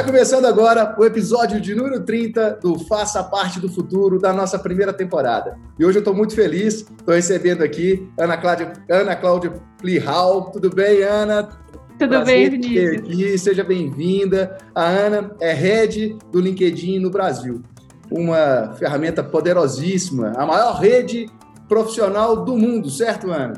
Está começando agora o episódio de número 30 do Faça Parte do Futuro da nossa primeira temporada. E hoje eu estou muito feliz, estou recebendo aqui Ana Cláudia, Ana Cláudia Plihal. Tudo bem, Ana? Tudo Prazer bem, Vinícius? Aqui. Seja bem-vinda. A Ana é head do LinkedIn no Brasil. Uma ferramenta poderosíssima, a maior rede profissional do mundo, certo, Ana?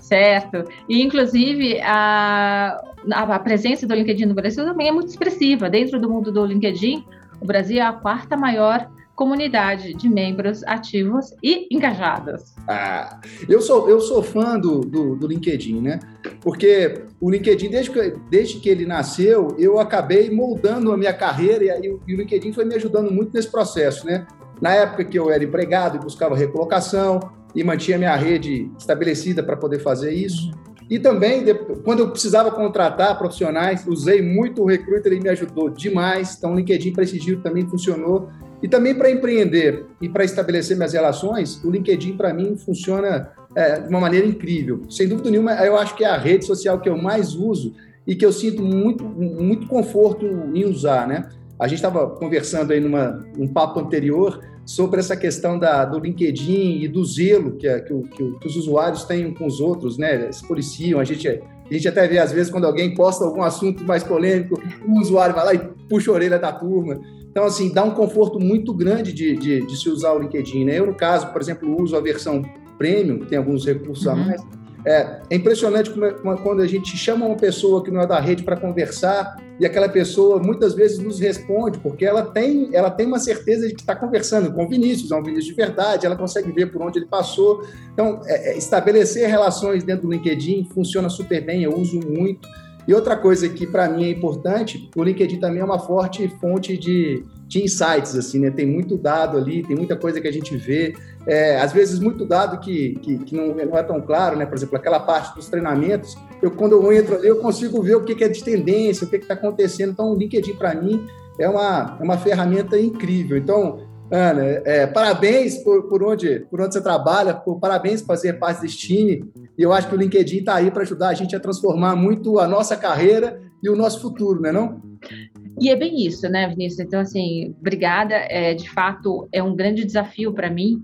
Certo. E, inclusive, a, a presença do LinkedIn no Brasil também é muito expressiva. Dentro do mundo do LinkedIn, o Brasil é a quarta maior comunidade de membros ativos e engajados. Ah, eu sou, eu sou fã do, do, do LinkedIn, né? Porque o LinkedIn, desde que, desde que ele nasceu, eu acabei moldando a minha carreira e, e o LinkedIn foi me ajudando muito nesse processo, né? Na época que eu era empregado e buscava recolocação, e mantinha minha rede estabelecida para poder fazer isso. E também, quando eu precisava contratar profissionais, usei muito o Recruiter e me ajudou demais. Então, o LinkedIn Prestigio também funcionou. E também para empreender e para estabelecer minhas relações, o LinkedIn, para mim, funciona é, de uma maneira incrível. Sem dúvida nenhuma, eu acho que é a rede social que eu mais uso e que eu sinto muito, muito conforto em usar, né? A gente estava conversando aí numa, num papo anterior sobre essa questão da, do LinkedIn e do zelo que, que, que, que, os usuários têm com os outros, né? Se policiam, a gente, a gente até vê, às vezes, quando alguém posta algum assunto mais polêmico, o usuário vai lá e puxa a orelha da turma. Então, assim, dá um conforto muito grande de, de, de se usar o LinkedIn, né? Eu, no caso, por exemplo, uso a versão premium, que tem alguns recursos uhum. a mais, é, é impressionante como, é, como, quando a gente chama uma pessoa que não é da rede para conversar e aquela pessoa muitas vezes nos responde, porque ela tem, ela tem uma certeza de que está conversando com o Vinícius, é um Vinícius de verdade, ela consegue ver por onde ele passou. Então, é, é, estabelecer relações dentro do LinkedIn funciona super bem, eu uso muito. E outra coisa que para mim é importante, o LinkedIn também é uma forte fonte de, de insights, assim, né? Tem muito dado ali, tem muita coisa que a gente vê. É, às vezes, muito dado que, que, que não, não, é tão claro, né? Por exemplo, aquela parte dos treinamentos, eu, quando eu entro ali, eu consigo ver o que, que é de tendência, o que está acontecendo. Então, o LinkedIn, para mim, é uma, é uma ferramenta incrível. Então, Ana, é, parabéns por, por, onde, por onde você trabalha, por, parabéns por fazer parte desse time. E eu acho que o LinkedIn está aí para ajudar a gente a transformar muito a nossa carreira e o nosso futuro, não é não? E é bem isso, né, Vinícius? Então, assim, obrigada. É, de fato, é um grande desafio para mim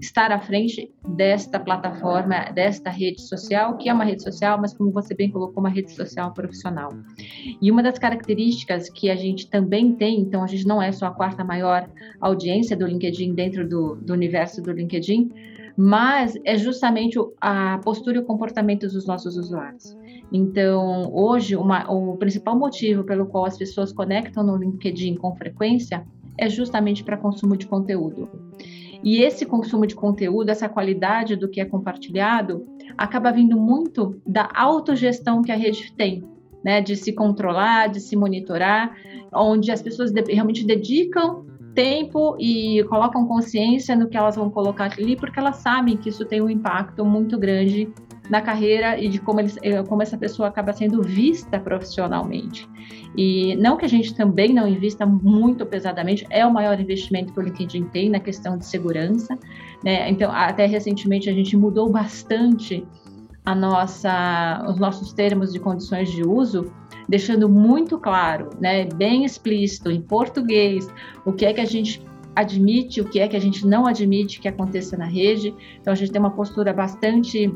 estar à frente desta plataforma, desta rede social, que é uma rede social, mas como você bem colocou, uma rede social profissional. E uma das características que a gente também tem, então a gente não é só a quarta maior audiência do LinkedIn dentro do, do universo do LinkedIn, mas é justamente a postura e o comportamento dos nossos usuários. Então, hoje, uma, o principal motivo pelo qual as pessoas conectam no LinkedIn com frequência é justamente para consumo de conteúdo. E esse consumo de conteúdo, essa qualidade do que é compartilhado, acaba vindo muito da autogestão que a rede tem, né? De se controlar, de se monitorar, onde as pessoas realmente dedicam tempo e colocam consciência no que elas vão colocar ali, porque elas sabem que isso tem um impacto muito grande na carreira e de como, eles, eh, como essa pessoa acaba sendo vista profissionalmente. E não que a gente também não invista muito pesadamente, é o maior investimento que o LinkedIn tem na questão de segurança. Né? Então, até recentemente a gente mudou bastante a nossa, os nossos termos de condições de uso, deixando muito claro, né, bem explícito em português, o que é que a gente admite, o que é que a gente não admite que aconteça na rede. Então a gente tem uma postura bastante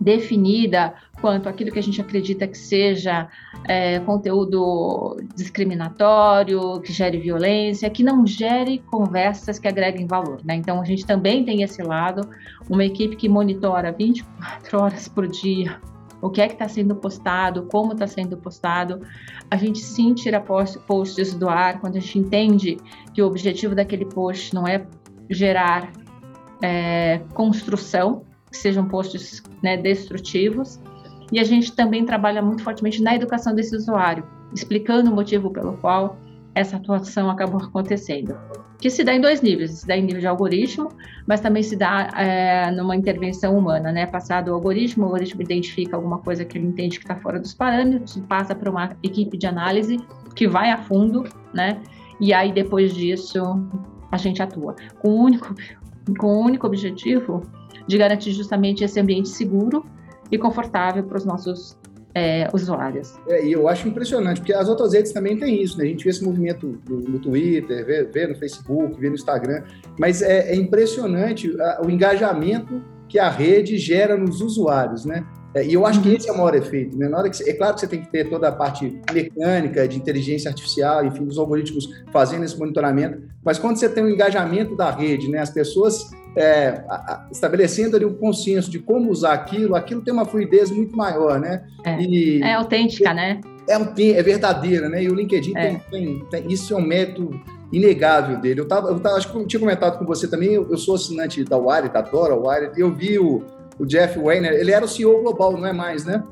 definida quanto aquilo que a gente acredita que seja é, conteúdo discriminatório, que gere violência, que não gere conversas que agreguem valor. Né? Então, a gente também tem esse lado, uma equipe que monitora 24 horas por dia o que é que está sendo postado, como está sendo postado. A gente sim tira posts do ar quando a gente entende que o objetivo daquele post não é gerar é, construção, que sejam posts né, destrutivos. E a gente também trabalha muito fortemente na educação desse usuário, explicando o motivo pelo qual essa atuação acabou acontecendo. Que se dá em dois níveis, se dá em nível de algoritmo, mas também se dá é, numa intervenção humana, né? Passado o algoritmo, o algoritmo identifica alguma coisa que ele entende que está fora dos parâmetros, passa para uma equipe de análise que vai a fundo, né? E aí depois disso a gente atua com o único, com o único objetivo de garantir justamente esse ambiente seguro e confortável para os nossos é, usuários. É, e eu acho impressionante, porque as outras redes também têm isso, né? A gente vê esse movimento no, no Twitter, vê, vê, no Facebook, vê no Instagram, mas é, é impressionante a, o engajamento que a rede gera nos usuários, né? É, e eu acho que uhum. esse é o maior efeito. Né? Na hora que você, é claro que você tem que ter toda a parte mecânica, de inteligência artificial, enfim, dos algoritmos fazendo esse monitoramento, mas quando você tem o um engajamento da rede, né, as pessoas é, estabelecendo ali um consenso de como usar aquilo, aquilo tem uma fluidez muito maior, né? É, e, é autêntica, né? É, é verdadeira, né? E o LinkedIn é. tem, tem, tem, isso é um método inegável dele. Eu tava, eu tava, acho que eu tinha comentado com você também, eu, eu sou assinante da Wired, adoro a Wired, eu vi o, o Jeff Weiner, ele era o CEO global, não é mais, né?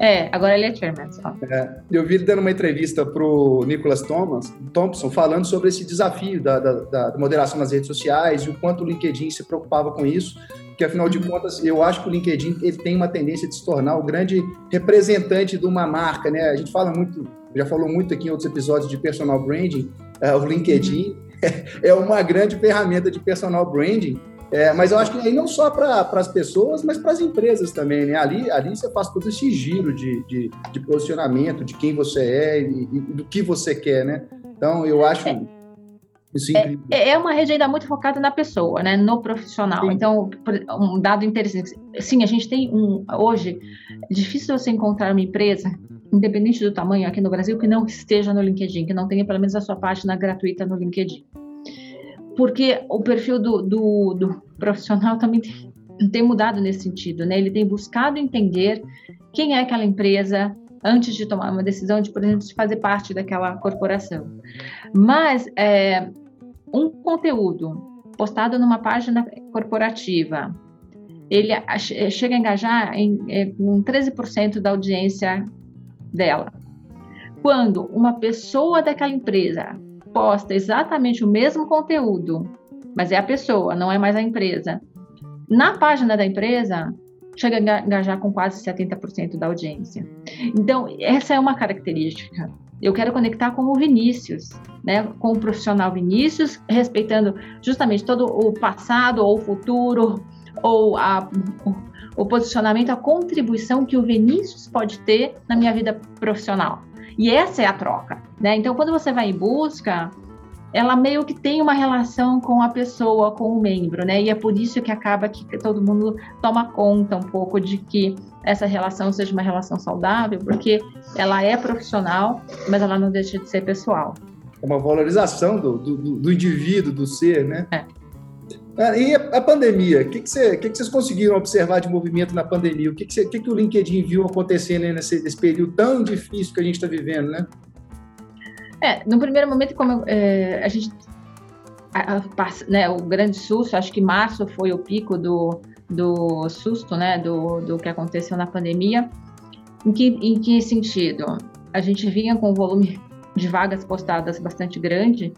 É, agora ele é chairman só. É, eu vi ele dando uma entrevista para o Nicholas Thomas, Thompson falando sobre esse desafio da, da, da, moderação nas redes sociais e o quanto o LinkedIn se preocupava com isso, que afinal de contas eu acho que o LinkedIn ele tem uma tendência de se tornar o grande representante de uma marca, né? A gente fala muito, já falou muito aqui em outros episódios de personal branding, é, o LinkedIn é uma grande ferramenta de personal branding é, mas eu acho que aí não só para as pessoas, mas para as empresas também, né? Ali, ali você faz todo esse giro de, de, de posicionamento, de quem você é e, e, do que você quer, né? Então, eu acho é, isso é, incrível. É, é uma rede ainda muito focada na pessoa, né? No profissional. Sim. Então, um dado interessante. Sim, a gente tem um... Hoje, é difícil você encontrar uma empresa independente do tamanho aqui no Brasil, que não esteja no LinkedIn, que não tenha pelo menos a sua página gratuita no LinkedIn porque o perfil do, do, do profissional também tem, tem, mudado nesse sentido, né? Ele tem buscado entender quem é aquela empresa antes de tomar uma decisão de, por exemplo, de fazer parte daquela corporação. Mas é, um conteúdo postado numa página corporativa, ele chega a engajar em, em 13% da audiência dela. Quando uma pessoa daquela empresa posta exatamente o mesmo conteúdo, mas é a pessoa, não é mais a empresa, na página da empresa, chega a engajar com quase 70% da audiência. Então, essa é uma característica. Eu quero conectar com o Vinícius, né, com o profissional Vinícius, respeitando justamente todo o passado ou o futuro, ou a, o, o posicionamento, a contribuição que o Vinícius pode ter na minha vida profissional. E essa é a troca, né? Então, quando você vai em busca, ela meio que tem uma relação com a pessoa, com o membro, né? E é por isso que acaba que todo mundo toma conta um pouco de que essa relação seja uma relação saudável, porque ela é profissional, mas ela não deixa de ser pessoal. É uma valorização do, do, do indivíduo, do ser, né? É. Ah, e a pandemia, o que, que, que, que vocês conseguiram observar de movimento na pandemia? O que, que, que, que o LinkedIn viu acontecendo nesse, nesse período tão difícil que a gente está vivendo, né? É, no primeiro momento, como é, a gente. A, a, né, o grande susto, acho que março foi o pico do, do susto, né, do, do que aconteceu na pandemia. Em que, em que sentido? A gente vinha com um volume de vagas postadas bastante grande,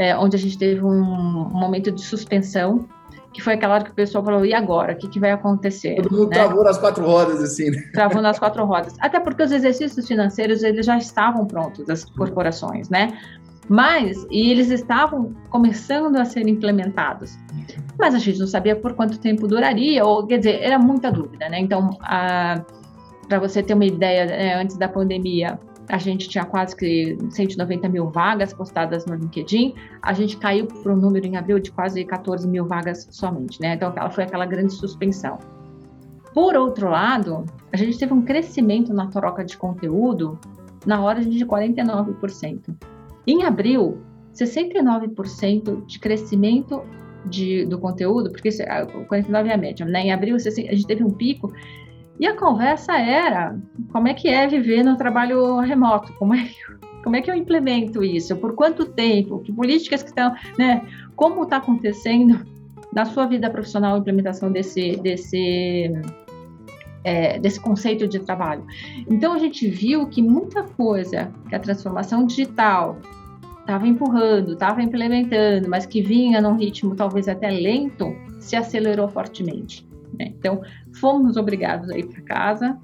é, onde a gente teve um, um, momento de suspensão, que foi aquela hora que o pessoal falou, e agora? O que, que vai acontecer? Todo mundo né? travou nas quatro rodas, assim, né? Travou nas quatro rodas. Até porque os exercícios financeiros, eles já estavam prontos, das corporações, né? Mas, e eles estavam começando a ser implementados. Mas a gente não sabia por quanto tempo duraria, ou, quer dizer, era muita dúvida, né? Então, para você ter uma ideia, né, antes da pandemia, a gente tinha quase que 190 mil vagas postadas no LinkedIn, a gente caiu para um número em abril de quase 14 mil vagas somente, né? Então, ela foi aquela grande suspensão. Por outro lado, a gente teve um crescimento na troca de conteúdo na ordem de 49%. Em abril, 69% de crescimento de, do conteúdo, porque 49 é a média, né? Em abril, a gente teve um pico e a conversa era como é que é viver no trabalho remoto, como é que, como é que eu implemento isso, por quanto tempo, que políticas que estão, né? Como está acontecendo na sua vida profissional a implementação desse, desse, é, desse conceito de trabalho. Então a gente viu que muita coisa que a transformação digital estava empurrando, estava implementando, mas que vinha num ritmo talvez até lento, se acelerou fortemente. Né? Então, fomos obrigados a ir para casa.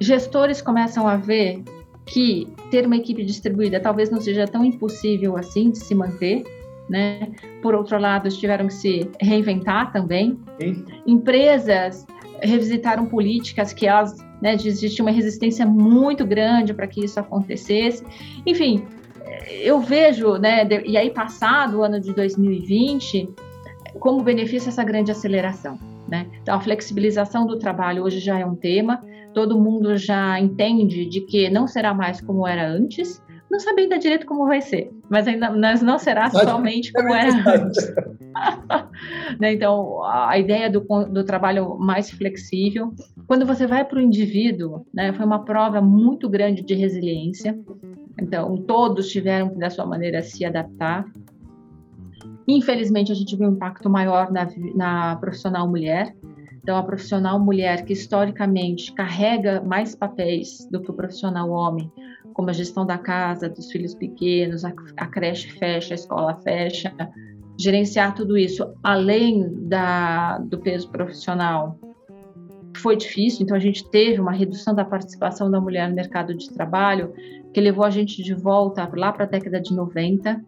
Gestores começam a ver que ter uma equipe distribuída talvez não seja tão impossível assim de se manter. Né? Por outro lado, tiveram que se reinventar também. Sim. Empresas revisitaram políticas que elas né, de existir uma resistência muito grande para que isso acontecesse. Enfim, eu vejo, né, e aí passado o ano de 2020, como benefício essa grande aceleração. Né? Então, a flexibilização do trabalho hoje já é um tema, todo mundo já entende de que não será mais como era antes, não sabe ainda direito como vai ser, mas ainda mas não será somente como era antes. né? Então, a ideia do, do trabalho mais flexível. Quando você vai para o indivíduo, né, foi uma prova muito grande de resiliência. Então, todos tiveram que, da sua maneira, se adaptar. Infelizmente, a gente viu um impacto maior na, na profissional mulher. Então, a profissional mulher, que historicamente carrega mais papéis do que o profissional homem, como a gestão da casa, dos filhos pequenos, a, a creche fecha, a escola fecha, gerenciar tudo isso além da, do peso profissional foi difícil, então a gente teve uma redução da participação da mulher no mercado de trabalho que levou a gente de volta lá para a década de 90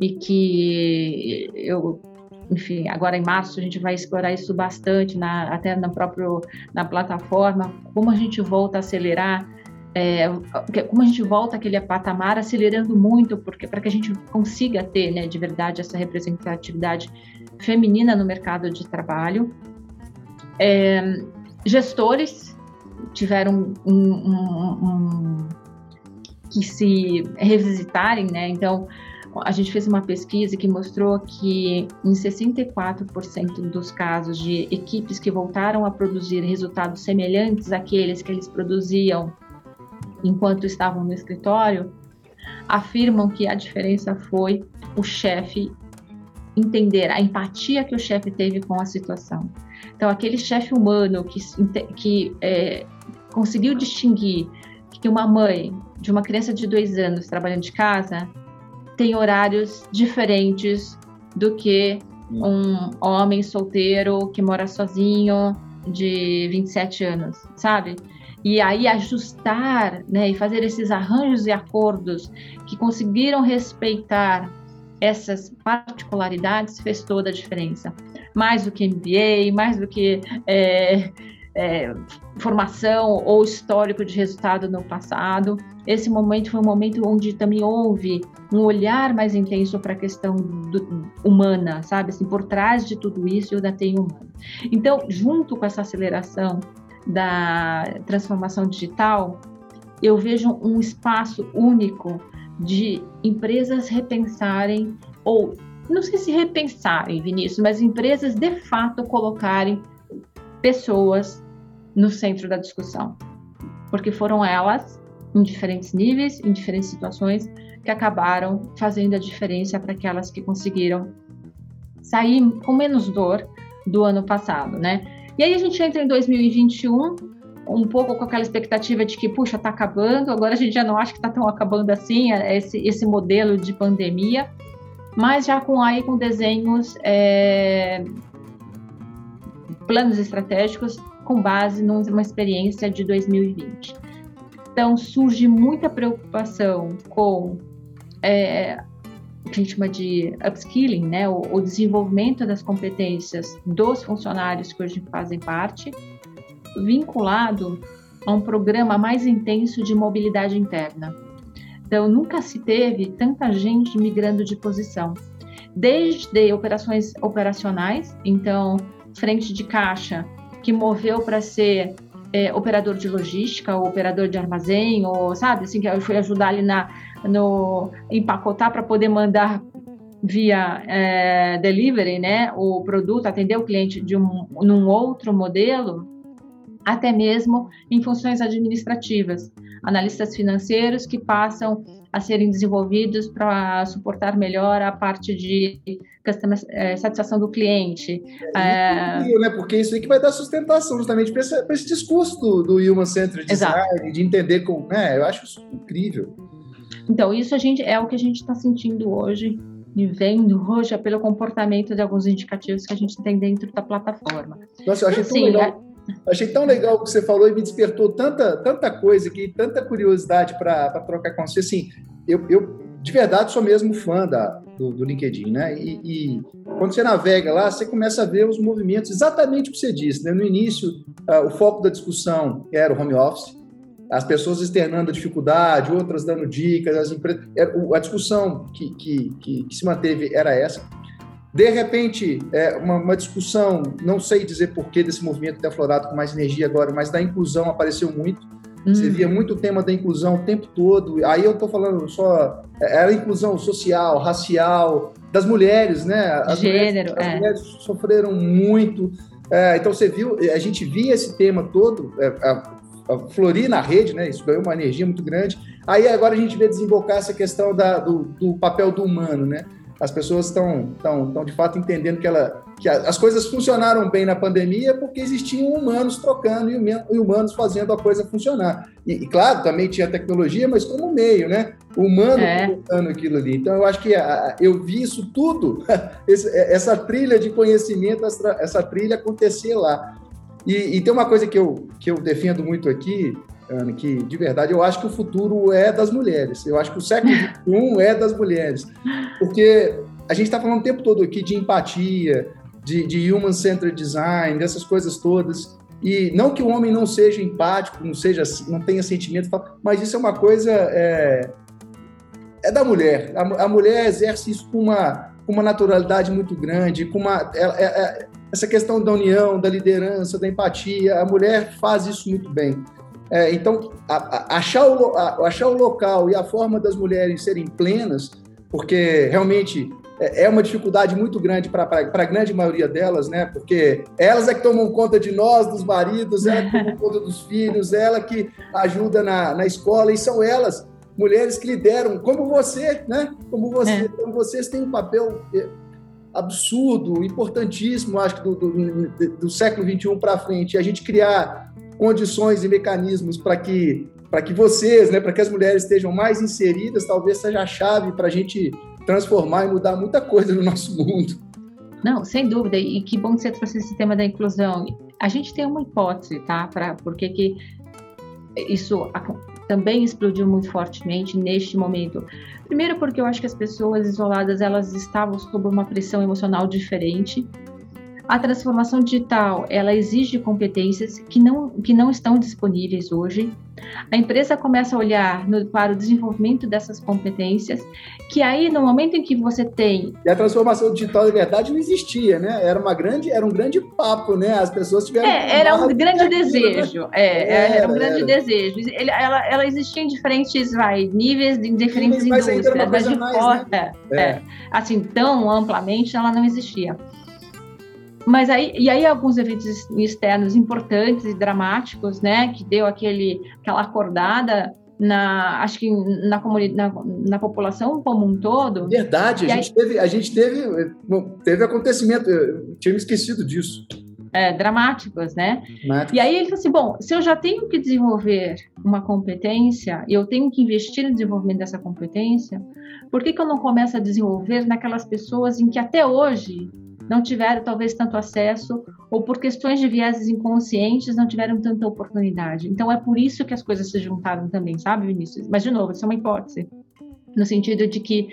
e que eu enfim, agora em março a gente vai explorar isso bastante na, até na própria na plataforma, como a gente volta a acelerar é, como a gente volta aquele patamar acelerando muito, porque para que a gente consiga ter, né, de verdade, essa representatividade feminina no mercado de trabalho. É, gestores tiveram um, um, um, que se revisitarem, né? Então, a gente fez uma pesquisa que mostrou que em 64% dos casos de equipes que voltaram a produzir resultados semelhantes àqueles que eles produziam enquanto estavam no escritório, afirmam que a diferença foi o chefe entender a empatia que o chefe teve com a situação. Então, aquele chefe humano que, que é, conseguiu distinguir que uma mãe de uma criança de dois anos trabalhando de casa tem horários diferentes do que um homem solteiro que mora sozinho de 27 anos, sabe? e aí ajustar né, e fazer esses arranjos e acordos que conseguiram respeitar essas particularidades fez toda a diferença. Mais do que MBA, mais do que é, é, formação ou histórico de resultado no passado. Esse momento foi um momento onde também houve um olhar mais intenso para a questão do, humana, sabe? Assim, por trás de tudo isso, eu ainda tenho humano. Então, junto com essa aceleração da transformação digital, eu vejo um espaço único de empresas repensarem, ou não sei se repensarem, Vinícius, mas empresas de fato colocarem pessoas no centro da discussão. Porque foram elas, em diferentes níveis, em diferentes situações, que acabaram fazendo a diferença para aquelas que conseguiram sair com menos dor do ano passado, né? E aí a gente entra em 2021, um pouco com aquela expectativa de que, puxa, está acabando, agora a gente já não acha que está tão acabando assim, é, esse, esse modelo de pandemia, mas já com aí com desenhos, é, planos estratégicos com base numa experiência de 2020. Então surge muita preocupação com é, que a gente chama de upskilling, né, o, o, desenvolvimento das competências dos funcionários que hoje fazem parte, vinculado a um programa mais intenso de mobilidade interna. Então, nunca se teve tanta gente migrando de posição, desde operações operacionais, então, frente de caixa, que moveu para ser é, operador de logística, ou operador de armazém, ou sabe, assim, que eu fui ajudar ali na no empacotar para poder mandar via é, delivery, né, o produto, atender o cliente de um num outro modelo, até mesmo em funções administrativas, analistas financeiros que passam a serem desenvolvidos para suportar melhor a parte de customer, é, satisfação do cliente. É, é... né? Porque isso aí que vai dar sustentação justamente para esse, esse, discurso do, do Human Centered Design, de entender como. Né? Eu acho isso incrível. Então, isso a gente é o que a gente está sentindo hoje e vendo hoje é pelo comportamento de alguns indicativos que a gente tem dentro da plataforma. Nossa, eu achei tão legal. Achei tão legal o que você falou e me despertou tanta, tanta coisa aqui, tanta curiosidade para trocar com você. Assim, eu, eu de verdade, sou mesmo fã da, do, do LinkedIn, né? E, e, quando você navega lá, você começa a ver os movimentos, exatamente o que você disse, né? No início, uh, o foco da discussão era o home office, as pessoas externando dificuldade, outras dando dicas, as empresas, é, a discussão que, que, que, que se manteve era essa. De repente, é uma, uma, discussão, não sei dizer porquê desse movimento ter aflorado com mais energia agora, mas da inclusão apareceu muito. Hum. Você via muito o tema da inclusão o tempo todo. Aí eu estou falando só. É, era inclusão social, racial, das mulheres, né? As Gênero, mulheres, as é. mulheres sofreram muito. É, então você viu, a gente via esse tema todo, é, a, a florir na rede, né? Isso ganhou uma energia muito grande. Aí agora a gente vê desembocar essa questão da, do, do papel do humano, né? As pessoas estão, estão, estão de fato entendendo que, ela, que as coisas funcionaram bem na pandemia porque existiam humanos trocando e humanos fazendo a coisa funcionar. E, e claro, também tinha tecnologia, mas como meio, né? O humano é. aquilo ali. Então, eu acho que a, eu vi isso tudo, essa trilha de conhecimento, essa, essa trilha acontecer lá. E, e, tem uma coisa que eu, que eu defendo muito aqui, Ana, que de verdade eu acho que o futuro é das mulheres. Eu acho que o século XXI é das mulheres. Porque a gente está falando o tempo todo aqui de empatia, de, de human-centered design, dessas coisas todas. E não que o homem não seja empático, não seja, não tenha sentimento, mas isso é uma coisa é, é da mulher. A, a, mulher exerce isso com uma, com uma naturalidade muito grande, com uma é, é, é essa questão da união, da liderança, da empatia. A mulher faz isso muito bem. É, então, a, a, achar, o, a, achar o local e a forma das mulheres serem plenas, porque realmente é, é uma dificuldade muito grande para a grande maioria delas, né? Porque elas é que tomam conta de nós, dos maridos, ela que toma conta dos filhos, ela que ajuda na, na escola, e são elas, mulheres que lideram, como você, né? Como você. É. Então, vocês têm um papel é, absurdo, importantíssimo, acho que do, do, do século XXI para frente, a gente criar condições e mecanismos para que, para que vocês, né, para que as mulheres estejam mais inseridas, talvez seja a chave para a gente transformar e mudar muita coisa no nosso mundo. Não, sem dúvida. E que bom que você trouxe esse tema da inclusão. A gente tem uma hipótese, tá? Para porque que isso também explodiu muito fortemente neste momento. Primeiro porque eu acho que as pessoas isoladas elas estavam sob uma pressão emocional diferente a transformação digital, ela exige competências que não, que não estão disponíveis hoje. A empresa começa a olhar no, para o desenvolvimento dessas competências, que aí no momento em que você tem e a transformação digital de verdade não existia, né? Era uma grande, era um grande papo, né? As pessoas tiveram é, era um grande desejo, é, era, era, um grande era. desejo. Ele, ela, ela existia em diferentes vai, níveis, em diferentes mas indústrias, mas de mais, fora, né? É, assim tão amplamente ela não existia. Mas aí, e aí alguns eventos externos importantes e dramáticos, né, que deu aquele, aquela acordada na, acho que na, comunidade, na, na população como um todo. Verdade, a gente, aí, teve, a gente teve, teve acontecimento, eu tinha me esquecido disso. É, dramáticos, né? E aí ele falou assim, bom, se eu já tenho que desenvolver uma competência, eu tenho que investir no desenvolvimento dessa competência, por que, que eu não começo a desenvolver naquelas pessoas em que até hoje não tiveram talvez tanto acesso ou por questões de vieses inconscientes não tiveram tanta oportunidade. Então é por isso que as coisas se juntaram também, sabe, Vinícius? Mas de novo, isso é uma hipótese, no sentido de que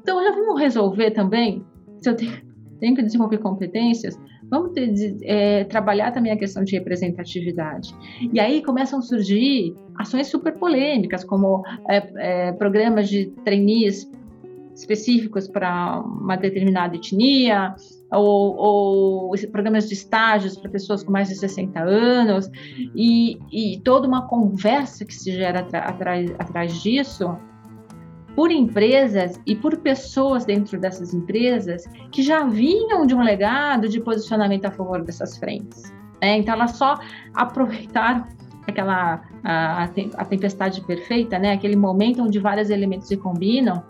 então já vamos resolver também se eu tenho, tenho que desenvolver competências, vamos ter, é, trabalhar também a questão de representatividade. E aí começam a surgir ações super polêmicas, como é, é, programas de trainees específicos para uma determinada etnia, ou, ou, programas de estágios para pessoas com mais de 60 anos, e, e toda uma conversa que se gera atrás, atrás disso, por empresas e por pessoas dentro dessas empresas que já vinham de um legado de posicionamento a favor dessas frentes. Né? Então, elas só aproveitaram aquela a, a tempestade perfeita, né? aquele momento onde vários elementos se combinam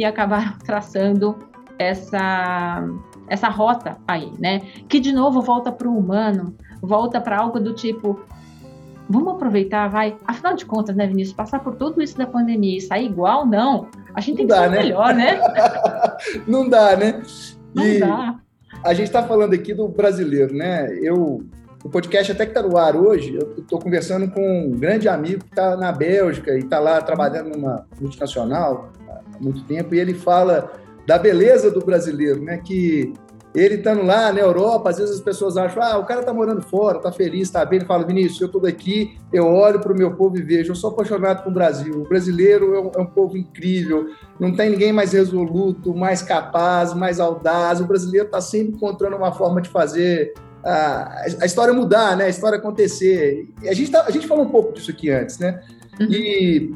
e acabaram traçando essa, essa rota aí, né? Que de novo volta para o humano, volta para algo do tipo. Vamos aproveitar, vai. Afinal de contas, né, Vinícius? Passar por tudo isso da pandemia e sair igual, não. A gente tem não que dá, ser né? melhor, né? não dá, né? Não e dá. A gente está falando aqui do brasileiro, né? Eu o podcast até que está no ar hoje, eu estou conversando com um grande amigo que está na Bélgica e está lá trabalhando numa multinacional, muito tempo, e ele fala da beleza do brasileiro, né? Que ele estando lá na Europa, às vezes as pessoas acham, ah, o cara está morando fora, está feliz, está bem. Ele fala, Vinícius, eu estou aqui, eu olho para o meu povo e vejo, eu sou apaixonado pelo Brasil. O brasileiro é um, é um, povo incrível, não tem ninguém mais resoluto, mais capaz, mais audaz. O brasileiro está sempre encontrando uma forma de fazer a, a, história mudar, né? A história acontecer. E a gente, tá, a gente falou um pouco disso aqui antes, né? Uhum. E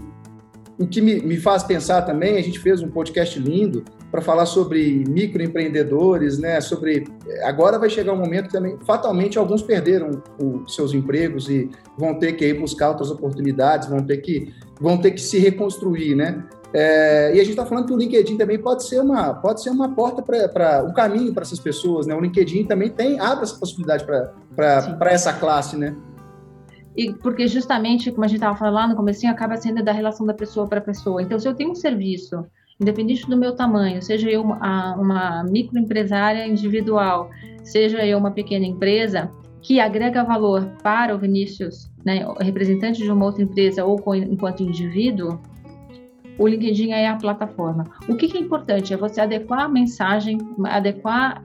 o que me, me faz pensar também, a gente fez um podcast lindo para falar sobre microempreendedores, né? Sobre agora vai chegar um momento que também fatalmente alguns perderam os seus empregos e vão ter que ir buscar outras oportunidades, vão ter que vão ter que se reconstruir, né? É, e a gente está falando que o LinkedIn também pode ser uma pode ser uma porta para um caminho para essas pessoas, né? O LinkedIn também tem abre essa possibilidade para essa classe, né? E porque justamente, como a gente estava falando lá no começo, acaba sendo da relação da pessoa para pessoa. Então, se eu tenho um serviço independente do meu tamanho, seja eu uma, uma microempresária individual, seja eu uma pequena empresa, que agrega valor para o Vinícius, né, representante de uma outra empresa ou com, enquanto indivíduo, o LinkedIn é a plataforma. O que, que, é importante é você adequar a mensagem, adequar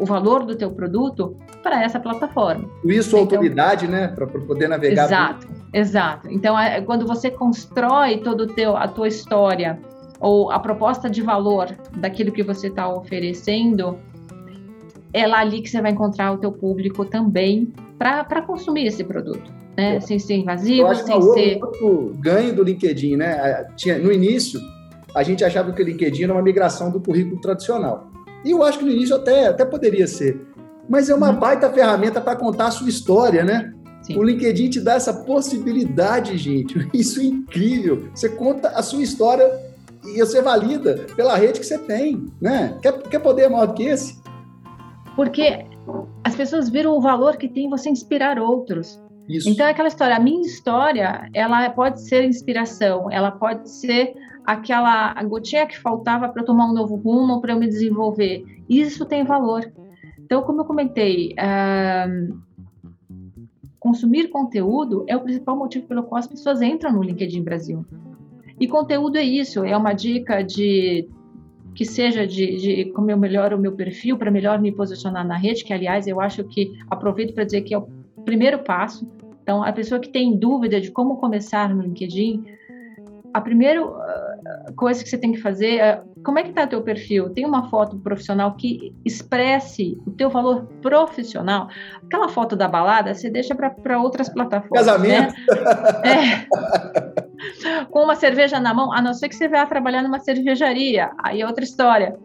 o valor do teu produto para essa plataforma. Isso, então, autoridade, né, para poder navegar. Exato, exato. Então, é, quando você constrói todo o teu a tua história ou a proposta de valor daquilo que você está oferecendo, é lá ali que você vai encontrar o teu público também para consumir esse produto, né? Sem ser invasivo, sem que ser... outro ganho do LinkedIn, né? Tinha, no início, a gente achava que o LinkedIn era uma migração do currículo tradicional. E eu acho que no início até, até poderia ser. Mas é uma uhum. baita ferramenta para contar a sua história, né? Sim. O LinkedIn te dá essa possibilidade, gente. Isso é incrível. Você conta a sua história e você valida pela rede que você tem, né? Quer, quer poder maior do que esse? Porque as pessoas viram o valor que tem você inspirar outros. Isso. Então, é aquela história, a minha história, ela pode ser inspiração, ela pode ser aquela gotinha que faltava para eu tomar um novo rumo, para eu me desenvolver. Isso tem valor. Então, como eu comentei, uh, consumir conteúdo é o principal motivo pelo qual as pessoas entram no LinkedIn Brasil. E conteúdo é isso, é uma dica de que seja de, de como eu melhoro o meu perfil para melhor me posicionar na rede, que aliás eu acho que aproveito para dizer que é o primeiro passo. Então, a pessoa que tem dúvida de como começar no LinkedIn, a primeira uh, coisa que você tem que fazer é como é que está teu perfil? Tem uma foto profissional que expresse o teu valor profissional? Aquela foto da balada você deixa para outras plataformas. Casamento. Né? É. Com uma cerveja na mão, a não ser que você vá trabalhar numa cervejaria, aí é outra história.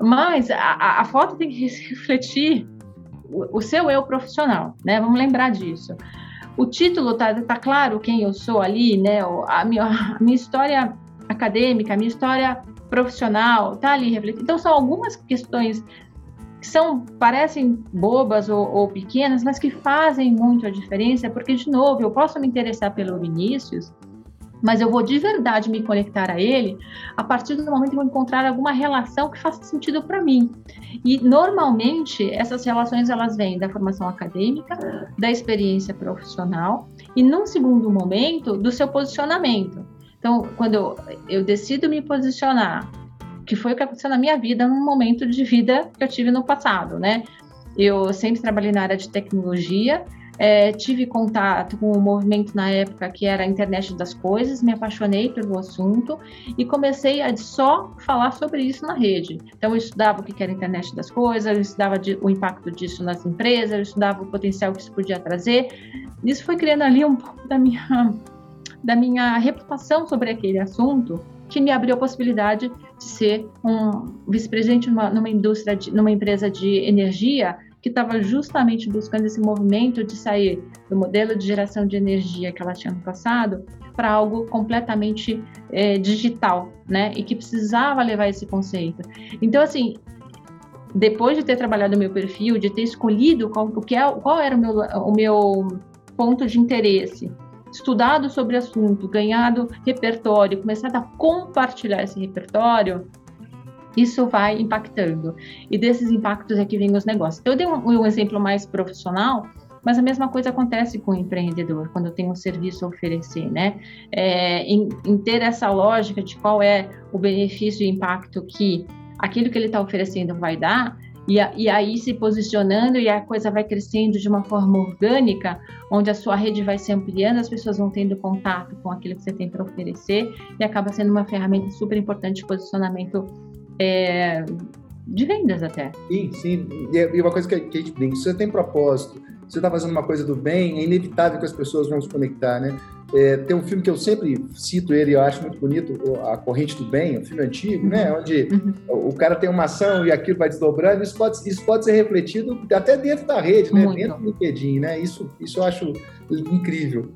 Mas a, a foto tem que refletir o, o seu eu profissional, né? Vamos lembrar disso o título tá, tá claro quem eu sou ali, né? A minha, a minha história acadêmica, a minha história profissional, tá ali refletida. Então são algumas questões que são parecem bobas ou, ou, pequenas, mas que fazem muito a diferença, porque de novo eu posso me interessar pelo Vinícius mas eu vou de verdade me conectar a ele a partir do momento que eu encontrar alguma relação que faça sentido para mim. E normalmente essas relações elas vêm da formação acadêmica, da experiência profissional e num segundo momento do seu posicionamento. Então, quando eu, eu decido me posicionar, que foi o que aconteceu na minha vida num momento de vida que eu tive no passado, né? Eu sempre trabalhei na área de tecnologia, é, tive contato com o movimento na época que era a internet das coisas, me apaixonei pelo assunto e comecei a só falar sobre isso na rede. Então, eu estudava o que era a internet das coisas, eu estudava de, o impacto disso nas empresas, eu estudava o potencial que isso podia trazer. Isso foi criando ali um pouco da minha, da minha reputação sobre aquele assunto, que me abriu a possibilidade de ser um vice-presidente numa, numa indústria, de, numa empresa de energia que estava justamente buscando esse movimento de sair do modelo de geração de energia que ela tinha no passado para algo completamente é, digital, né? E que precisava levar esse conceito. Então, assim, depois de ter trabalhado o meu perfil, de ter escolhido qual, o que é, qual era o meu, o meu ponto de interesse, estudado sobre o assunto, ganhado repertório, começado a compartilhar esse repertório, isso vai impactando. E desses impactos é que vem os negócios. Então, eu dei um, um exemplo mais profissional, Mas a mesma coisa acontece com o empreendedor, quando tem um serviço a oferecer, né? É, em, em ter essa lógica de qual é o benefício e impacto que aquilo que ele está oferecendo vai dar, e, e, aí se posicionando e a coisa vai crescendo de uma forma orgânica, onde a sua rede vai se ampliando, as pessoas vão tendo contato com aquilo que você tem para oferecer e acaba sendo uma ferramenta super importante de posicionamento é, de vendas até. Sim, sim. E uma coisa que a gente brinca, se você tem propósito, você está fazendo uma coisa do bem, é inevitável que as pessoas vão se conectar, né? É, tem um filme que eu sempre cito ele, eu acho muito bonito, A Corrente do Bem, um filme antigo, né? Uhum. Onde o cara tem uma ação e aquilo vai desdobrando, isso pode, isso pode ser refletido até dentro da rede, né? Muito. Dentro do LinkedIn, né? Isso, isso eu acho incrível.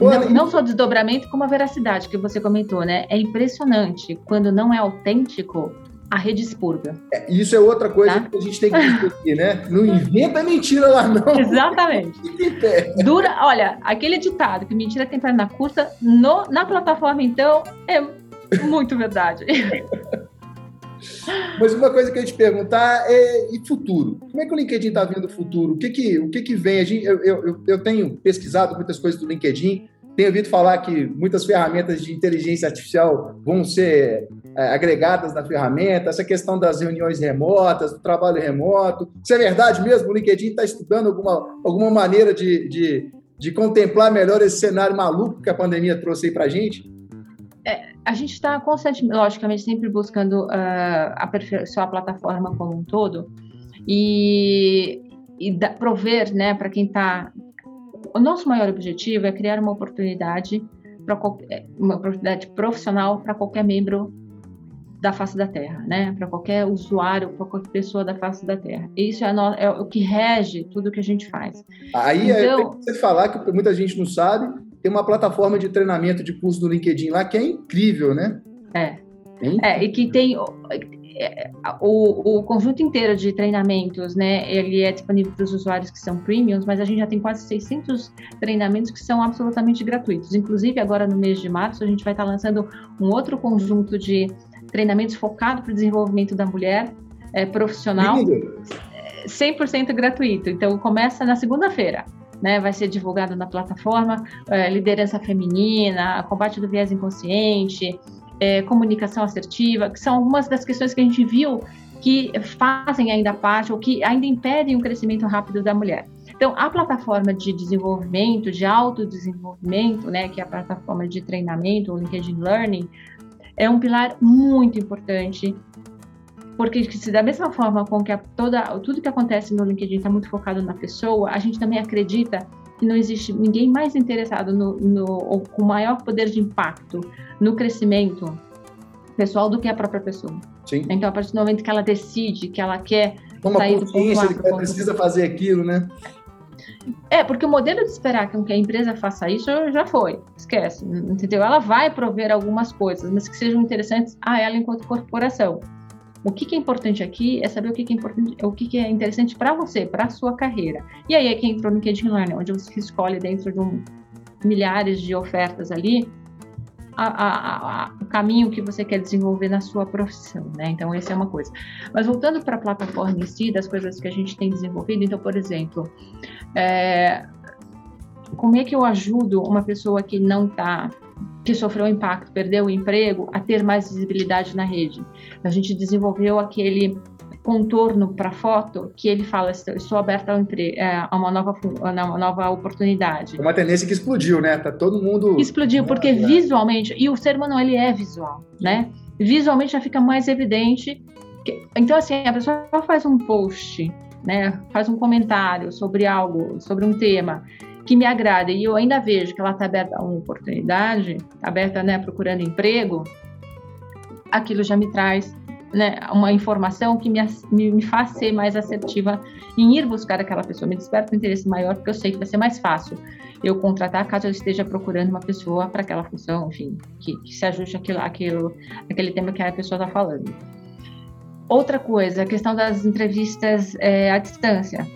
Não, não só o desdobramento, como a veracidade que você comentou, né? É impressionante. Quando não é autêntico, a rede expurga. É, isso é outra coisa tá? que a gente tem que discutir, né? Não inventa mentira lá, não. Exatamente. Dura, olha, aquele ditado que mentira tem perna curta, no, na plataforma, então, é muito verdade. Mas uma coisa que eu ia te perguntar é e futuro? Como é que o LinkedIn está vendo o futuro? O que que, o que, que vem? A gente, eu, eu, eu tenho pesquisado muitas coisas do LinkedIn, tenho ouvido falar que muitas ferramentas de inteligência artificial vão ser é, agregadas na ferramenta, essa questão das reuniões remotas, do trabalho remoto. Isso é verdade mesmo? O LinkedIn está estudando alguma, alguma maneira de, de, de, contemplar melhor esse cenário maluco que a pandemia trouxe aí para a gente? É, a gente está constantemente, logicamente, sempre buscando uh, aperfeiçoar a plataforma como um todo e, e da, prover né, para quem está o nosso maior objetivo é criar uma oportunidade para uma oportunidade profissional para qualquer membro da face da Terra, né? Para qualquer usuário, para qualquer pessoa da face da Terra. Isso é, no, é, o que rege tudo que a gente faz. Aí é, então, é, você falar que muita gente não sabe, tem uma plataforma de treinamento de curso do LinkedIn lá que é incrível, né? É. É, e que tem é, o, o, conjunto inteiro de treinamentos, né, ele é disponível para os usuários que são premiums, mas a gente já tem quase 600 treinamentos que são absolutamente gratuitos. Inclusive, agora no mês de março, a gente vai estar lançando um outro conjunto de treinamentos focado para o desenvolvimento da mulher é, profissional, 100% gratuito. Então, começa na segunda-feira. Né, vai ser divulgado na plataforma é, liderança feminina, combate do viés inconsciente, é, comunicação assertiva, que são algumas das questões que a gente viu que fazem ainda parte ou que ainda impedem o crescimento rápido da mulher. Então, a plataforma de desenvolvimento, de autodesenvolvimento, né, que é a plataforma de treinamento, o LinkedIn Learning, é um pilar muito importante, porque se da mesma forma com que a, toda, tudo que acontece no LinkedIn está muito focado na pessoa, a gente também acredita que não existe ninguém mais interessado no, no ou com maior poder de impacto no crescimento pessoal do que a própria pessoa. Sim. Então, a partir do momento que ela decide que ela quer Toma sair do ponto A, que ela precisa fazer aquilo, né? É, porque o modelo de esperar que a empresa faça isso já foi, esquece, entendeu? Ela vai prover algumas coisas, mas que sejam interessantes a ela enquanto corporação. O que, que, é importante aqui é saber o que, que é importante, o que, que é interessante para você, para a sua carreira. E aí é que entrou no LinkedIn Learning, onde você escolhe dentro de um, milhares de ofertas ali a, a, a, o caminho que você quer desenvolver na sua profissão, né? Então, essa é uma coisa. Mas voltando para a plataforma em si, das coisas que a gente tem desenvolvido, então, por exemplo, é, como é que eu ajudo uma pessoa que não está que sofreu impacto, perdeu o emprego, a ter mais visibilidade na rede. A gente desenvolveu aquele contorno para foto que ele fala estou empre é, a uma nova a uma nova oportunidade. Uma tendência que explodiu, né? Tá todo mundo explodiu porque é. visualmente e o ser humano ele é visual, né? Visualmente já fica mais evidente. Que, então assim a pessoa faz um post, né? Faz um comentário sobre algo, sobre um tema que me agrada. E eu ainda vejo que ela está aberta a uma oportunidade, aberta, né, procurando emprego, aquilo já me traz né, uma informação que me, me, me, faz ser mais assertiva em ir buscar aquela pessoa, me desperta um interesse maior, porque eu sei que vai ser mais fácil eu contratar caso eu esteja procurando uma pessoa para aquela função, enfim, que, que se ajuste aquilo, aquilo, aquele tema que a pessoa está falando. Outra coisa, a questão das entrevistas é, à distância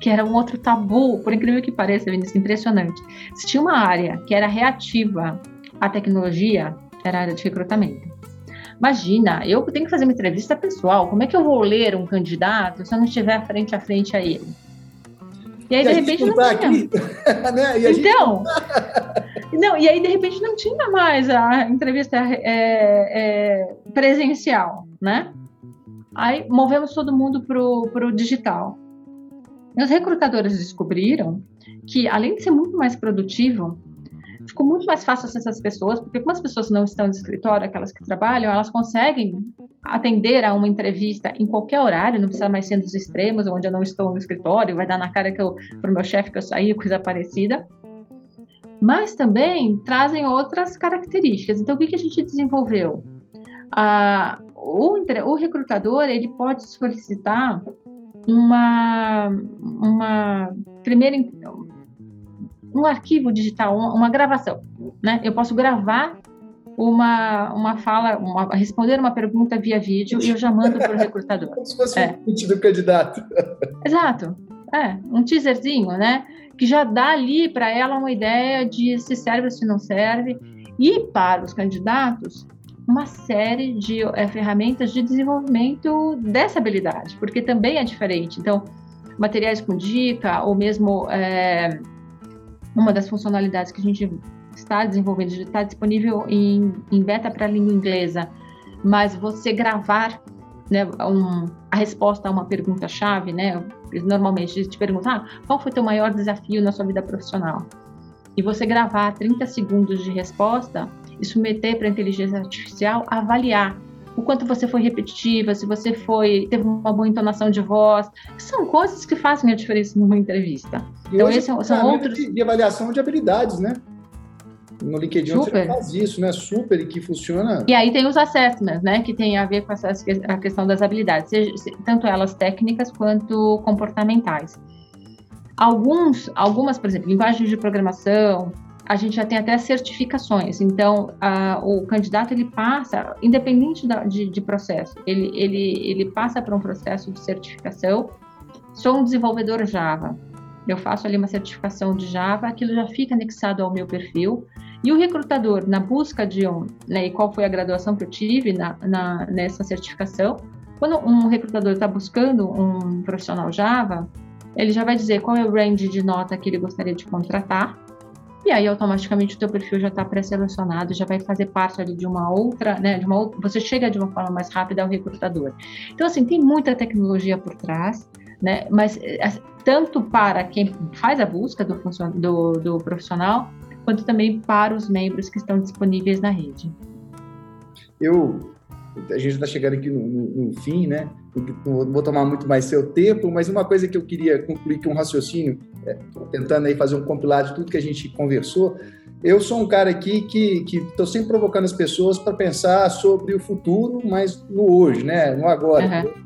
que era um outro tabu, por incrível que pareça, Vinícius, impressionante. Se tinha uma área que era reativa à tecnologia, era a área de recrutamento. Imagina, eu tenho que fazer uma entrevista pessoal, como é que eu vou ler um candidato se eu não estiver frente a frente a ele? E aí, de repente, não tinha. Aqui, né? e então, gente... não, e aí, de repente, não tinha mais a entrevista é, é, presencial, né? Aí movemos todo mundo para o digital. E os recrutadores descobriram que, além de ser muito mais produtivo, ficou muito mais fácil acessar as pessoas, porque como as pessoas não estão no escritório, aquelas que trabalham, elas conseguem atender a uma entrevista em qualquer horário, não precisa mais ser nos extremos, onde eu não estou no escritório, vai dar na cara que o meu chefe que eu saí, coisa parecida. Mas também trazem outras características. Então, o que, que a gente desenvolveu? Ah, o, o recrutador ele pode solicitar uma, uma primeira um arquivo digital, uma, gravação, né? Eu posso gravar uma, uma fala, uma, responder uma pergunta via vídeo e eu já mando para o recrutador. Como se fosse é. um do candidato. Exato. É, um teaserzinho, né? Que já dá ali para ela uma ideia de se serve ou se não serve. E para os candidatos, uma série de é, ferramentas de desenvolvimento dessa habilidade, porque também é diferente. Então, materiais com dica, ou mesmo é, uma das funcionalidades que a gente está desenvolvendo, está disponível em, em beta para a língua inglesa, mas você gravar né, um, a resposta a uma pergunta-chave, né? Normalmente te perguntar ah, qual foi teu maior desafio na sua vida profissional. E você gravar 30 segundos de resposta e submeter para a inteligência artificial avaliar o quanto você foi repetitiva, se você foi teve uma boa entonação de voz, são coisas que fazem a diferença numa entrevista. E então esses são, são outros de, de avaliação de habilidades, né? No LinkedIn Super. você faz isso, né? Super e que funciona. E aí tem os assessments, né? Que tem a ver com essa, a questão das habilidades, tanto elas técnicas quanto comportamentais. Alguns, algumas, por exemplo, linguagens de programação, a gente já tem até certificações. Então, a, o candidato ele passa, independente da, de, de, processo, ele, ele, ele passa para um processo de certificação. Sou um desenvolvedor Java. Eu faço ali uma certificação de Java, aquilo já fica anexado ao meu perfil. E o recrutador, na busca de um, né, e qual foi a graduação que eu tive na, na nessa certificação, quando um recrutador está buscando um profissional Java, ele já vai dizer qual é o range de nota que ele gostaria de contratar e aí automaticamente o teu perfil já está pré-selecionado, já vai fazer parte ali de uma outra, né, de uma você chega de uma forma mais rápida ao recrutador. Então assim, tem muita tecnologia por trás, né, mas eh, tanto para quem faz a busca do, do, do profissional, quanto também para os membros que estão disponíveis na rede. Eu a gente está chegando aqui no, no, no, fim, né? Não vou tomar muito mais seu tempo, mas uma coisa que eu queria concluir que um raciocínio, é, tentando aí fazer um compilado de tudo que a gente conversou. Eu sou um cara aqui que estou sempre provocando as pessoas para pensar sobre o futuro, mas no hoje, né? No agora. Uhum.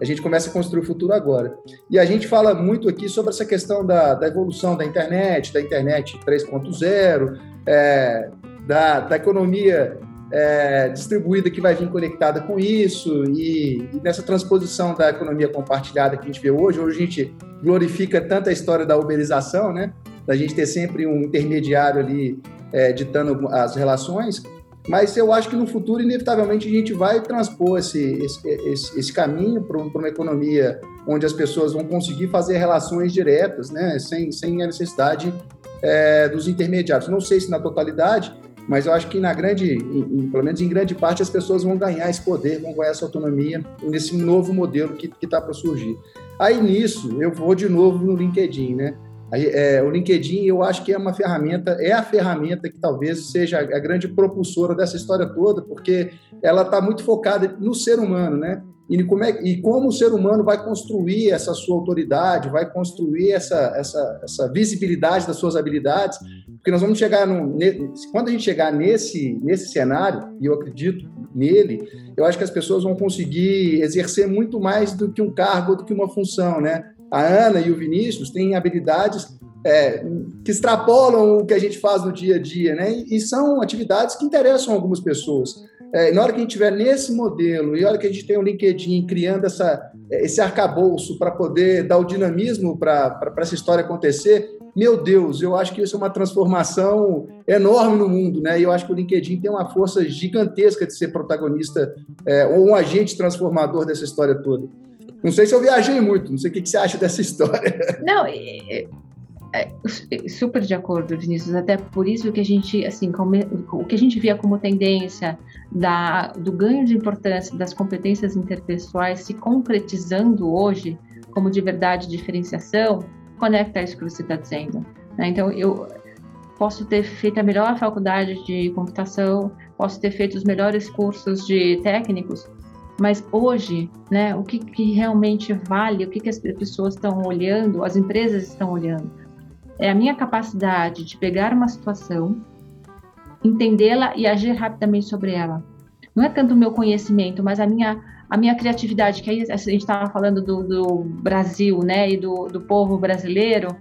A gente começa a construir o futuro agora. E a gente fala muito aqui sobre essa questão da, da evolução da internet, da internet 3.0, é, da, da economia é, distribuída que vai vir conectada com isso e, e, nessa transposição da economia compartilhada que a gente vê hoje, hoje a gente glorifica tanto a história da uberização, né, da gente ter sempre um intermediário ali é, ditando as relações, mas eu acho que no futuro, inevitavelmente, a gente vai transpor esse, esse, esse, esse caminho para uma economia onde as pessoas vão conseguir fazer relações diretas, né, sem, sem a necessidade é, dos intermediários. Não sei se na totalidade, mas eu acho que na grande, em, pelo menos em grande parte, as pessoas vão ganhar esse poder, vão ganhar essa autonomia nesse novo modelo que está para surgir. Aí nisso, eu vou de novo no LinkedIn, né? É, o LinkedIn, eu acho que é uma ferramenta, é a ferramenta que talvez seja a grande propulsora dessa história toda, porque ela está muito focada no ser humano, né? E como, é, e como o ser humano vai construir essa sua autoridade, vai construir essa, essa, essa visibilidade das suas habilidades, porque nós vamos chegar no, quando a gente chegar nesse nesse cenário, e eu acredito nele, eu acho que as pessoas vão conseguir exercer muito mais do que um cargo, do que uma função, né? A Ana e o Vinícius têm habilidades é, que extrapolam o que a gente faz no dia a dia, né? E, e são atividades que interessam algumas pessoas. É, na hora que a gente estiver nesse modelo e na hora que a gente tem o LinkedIn criando essa, esse arcabouço para poder dar o dinamismo para essa história acontecer, meu Deus, eu acho que isso é uma transformação enorme no mundo, né? E eu acho que o LinkedIn tem uma força gigantesca de ser protagonista é, ou um agente transformador dessa história toda. Não sei se eu viajei muito, não sei o que, que você acha dessa história. Não, é, é, é, super de acordo, Vinícius. Até por isso que a gente, assim, como, o que a gente via como tendência da, do ganho de importância das competências interpessoais se concretizando hoje como de verdade diferenciação, conecta isso que você está dizendo. Né? Então, eu posso ter feito a melhor faculdade de computação, posso ter feito os melhores cursos de técnicos, mas hoje, né, o que, que realmente vale, o que, que as pessoas estão olhando, as empresas estão olhando, é a minha capacidade de pegar uma situação, entendê-la e agir rapidamente sobre ela. Não é tanto o meu conhecimento, mas a minha a minha criatividade, que aí a gente estava falando do, do, Brasil, né, e do, do povo brasileiro,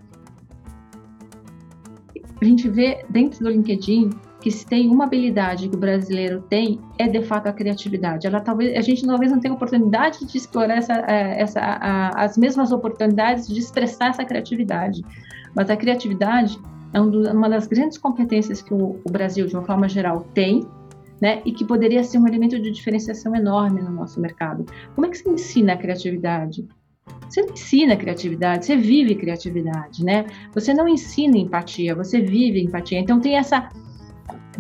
a gente vê dentro do LinkedIn que se tem uma habilidade que o brasileiro tem é de fato a criatividade. Ela talvez a gente talvez não tenha oportunidade de explorar essa, é, essa a, as mesmas oportunidades de expressar essa criatividade, mas a criatividade é uma das grandes competências que o, Brasil de uma forma geral tem, né, e que poderia ser um elemento de diferenciação enorme no nosso mercado. Como é que se ensina a criatividade? Você não ensina criatividade, você vive criatividade, né? Você não ensina empatia, você vive empatia. Então tem essa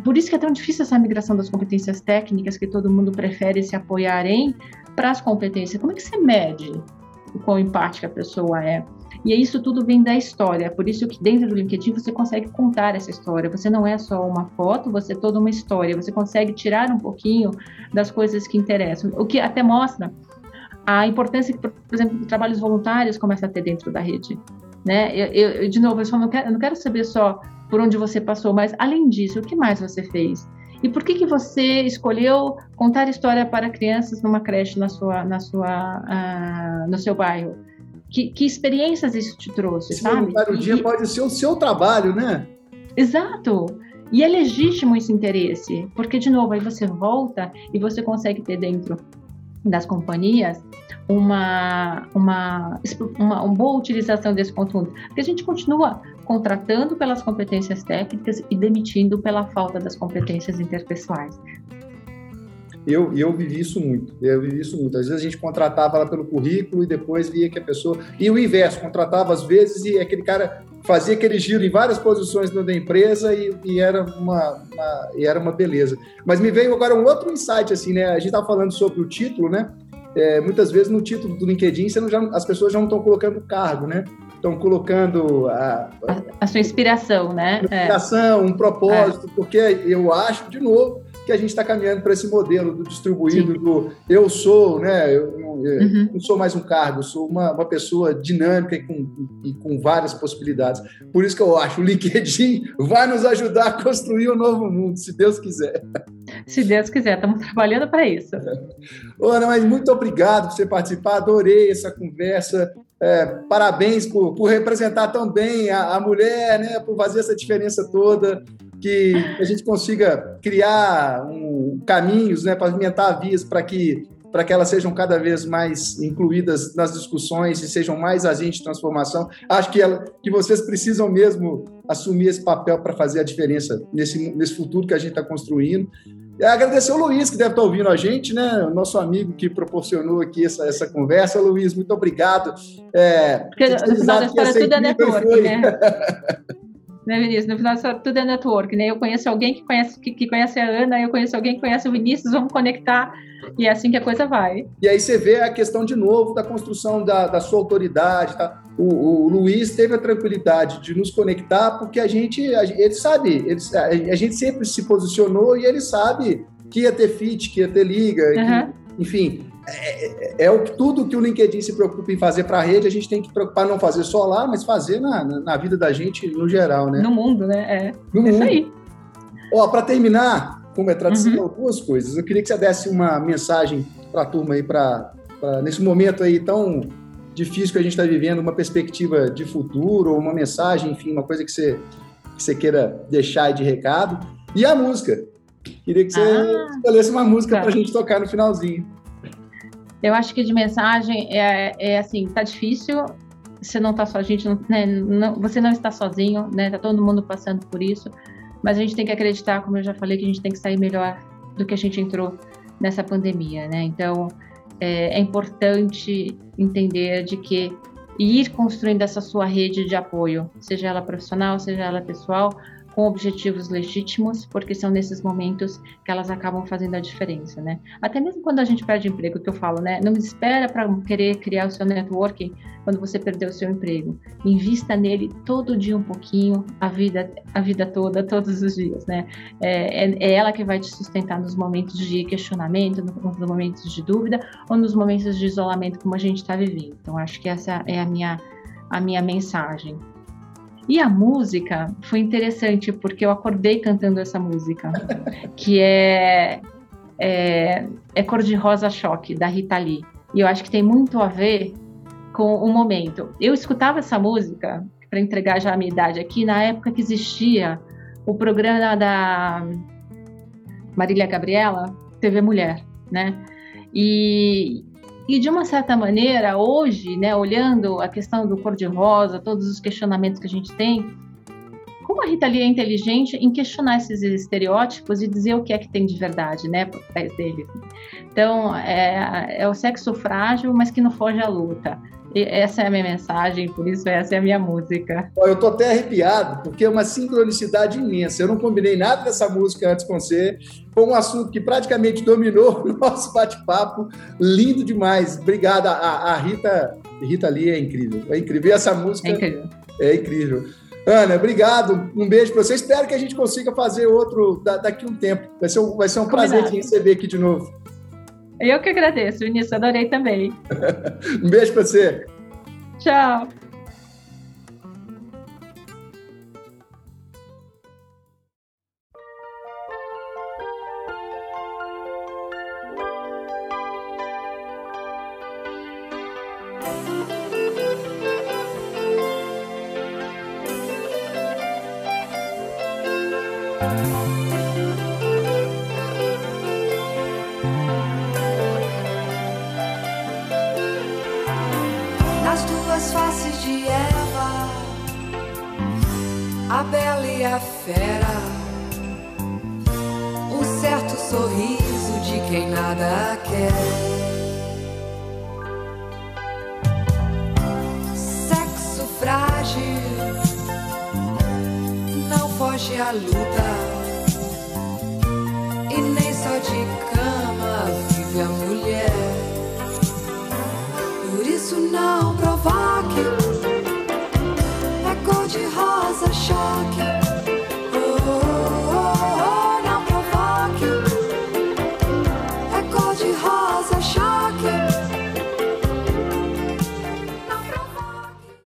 por isso que é tão difícil essa migração das competências técnicas que todo mundo prefere se apoiar em para as competências. Como é que você mede o quão empática a pessoa é? E isso tudo vem da história. Por isso que dentro do LinkedIn você consegue contar essa história. Você não é só uma foto, você é toda uma história. Você consegue tirar um pouquinho das coisas que interessam. O que até mostra a importância que, por exemplo, trabalhos voluntários começa a ter dentro da rede. Né? Eu, eu de novo, eu, só não quero, eu não quero saber só por onde você passou, mas além disso, o que mais você fez? E por que que você escolheu contar história para crianças numa creche na sua, na sua, uh, no seu bairro? Que, que, experiências isso te trouxe, Esse sabe? O dia e, pode ser o seu trabalho, né? Exato. E é legítimo esse interesse, porque de novo aí você volta e você consegue ter dentro das companhias uma, uma, uma, uma, boa utilização desse conteúdo. Porque a gente continua contratando pelas competências técnicas e demitindo pela falta das competências interpessoais. Eu, eu vivi isso muito, eu vivi isso muito. Às vezes a gente contratava ela pelo currículo e depois via que a pessoa. E o inverso, contratava às vezes e aquele cara fazia aquele giro em várias posições dentro da empresa e, e era, uma, uma, e era uma beleza. Mas me veio agora um outro insight, assim, né? A gente estava falando sobre o título, né? É, muitas vezes no título do LinkedIn você não já, as pessoas já não estão colocando cargo, né? Estão colocando a, a, a, sua inspiração, né? Inspiração, é. um propósito, é. porque eu acho, de novo, que a gente está caminhando para esse modelo do distribuído, Sim. do eu sou, né? Eu, eu uhum. não sou mais um cargo, sou uma, uma pessoa dinâmica e com, e com várias possibilidades. Por isso que eu acho o LinkedIn vai nos ajudar a construir um novo mundo, se Deus quiser. Se Deus quiser, estamos trabalhando para isso. Ana, mas muito obrigado por você participar, adorei essa conversa. É, parabéns por, por, representar tão bem a, a mulher, né, por fazer essa diferença toda que a gente consiga criar um, caminhos, né, pavimentar vias para que para que elas sejam cada vez mais incluídas nas discussões e sejam mais agentes de transformação. Acho que, ela, que vocês precisam mesmo assumir esse papel para fazer a diferença nesse, nesse futuro que a gente está construindo. E agradecer o Luiz, que deve estar ouvindo a gente, né? O nosso amigo que proporcionou aqui essa, essa conversa. Luiz, muito obrigado. É, Porque no final da história tudo é network, né? né, Vinícius? No final tudo é network, né? Eu conheço alguém que conhece, que, que, conhece a Ana, eu conheço alguém que conhece o Vinícius, vamos conectar e é assim que a coisa vai. E aí você vê a questão de novo da construção da, da sua autoridade, tá? O, o, Luiz teve a tranquilidade de nos conectar porque a gente, a, ele sabe, ele, a, a, gente sempre se posicionou e ele sabe que ia ter fit, que ia ter liga, uhum. que, enfim, é, é, é, o, tudo que o LinkedIn se preocupa em fazer para a rede, a gente tem que preocupar não fazer só lá, mas fazer na, na, na vida da gente no geral, né? No mundo, né? É, no é mundo. isso aí. Ó, para terminar, como é tradicional, uhum. duas coisas. Eu queria que você desse uma mensagem para a turma aí, para nesse momento aí tão difícil que a gente está vivendo, uma perspectiva de futuro, ou uma mensagem, enfim, uma coisa que você, que você queira deixar aí de recado. E a música. Queria que você ah, escolhesse uma música tá. para a gente tocar no finalzinho. Eu acho que de mensagem é, é assim, tá difícil. Você não tá só, a gente não, né, não, você não está sozinho, né? Tá todo mundo passando por isso. Mas a gente tem que acreditar, como eu já falei, que a gente tem que sair melhor do que a gente entrou nessa pandemia, né? Então, é, é importante entender de que ir construindo essa sua rede de apoio, seja ela profissional, seja ela pessoal, com objetivos legítimos, porque são nesses momentos que elas acabam fazendo a diferença, né? Até mesmo quando a gente perde emprego, que eu falo, né? Não espera para querer criar o seu networking quando você perdeu o seu emprego. Invista nele todo dia um pouquinho, a vida, a vida toda, todos os dias, né? É, é, é ela que vai te sustentar nos momentos de questionamento, nos momentos de dúvida ou nos momentos de isolamento como a gente está vivendo. Então, acho que essa é a minha, a minha mensagem. E a música foi interessante porque eu acordei cantando essa música, que é, é, é Cor de Rosa Choque, da Rita Lee. E eu acho que tem muito a ver com o momento. Eu escutava essa música, para entregar já a minha idade aqui, na época que existia o programa da Marília Gabriela, TV Mulher, né? E, e de uma certa maneira, hoje, né, olhando a questão do cor-de-rosa, todos os questionamentos que a gente tem, como a Rita Lee é inteligente em questionar esses estereótipos e dizer o que é que tem de verdade, né, por trás deles. Então, é, é o sexo frágil, mas que não foge à luta. E essa é a minha mensagem, por isso essa é a minha música. Eu estou até arrepiado, porque é uma sincronicidade imensa. Eu não combinei nada dessa música antes com você. Foi um assunto que praticamente dominou o nosso bate-papo. Lindo demais. Obrigado. A, a, Rita, Rita Lee é incrível. É incrível. E essa música é incrível. É incrível. Ana, obrigado. Um beijo para você. Espero que a gente consiga fazer outro daqui a um tempo. Vai ser um, vai ser um prazer te receber aqui de novo. Eu que agradeço, Vinícius, adorei também. um beijo para você. Tchau.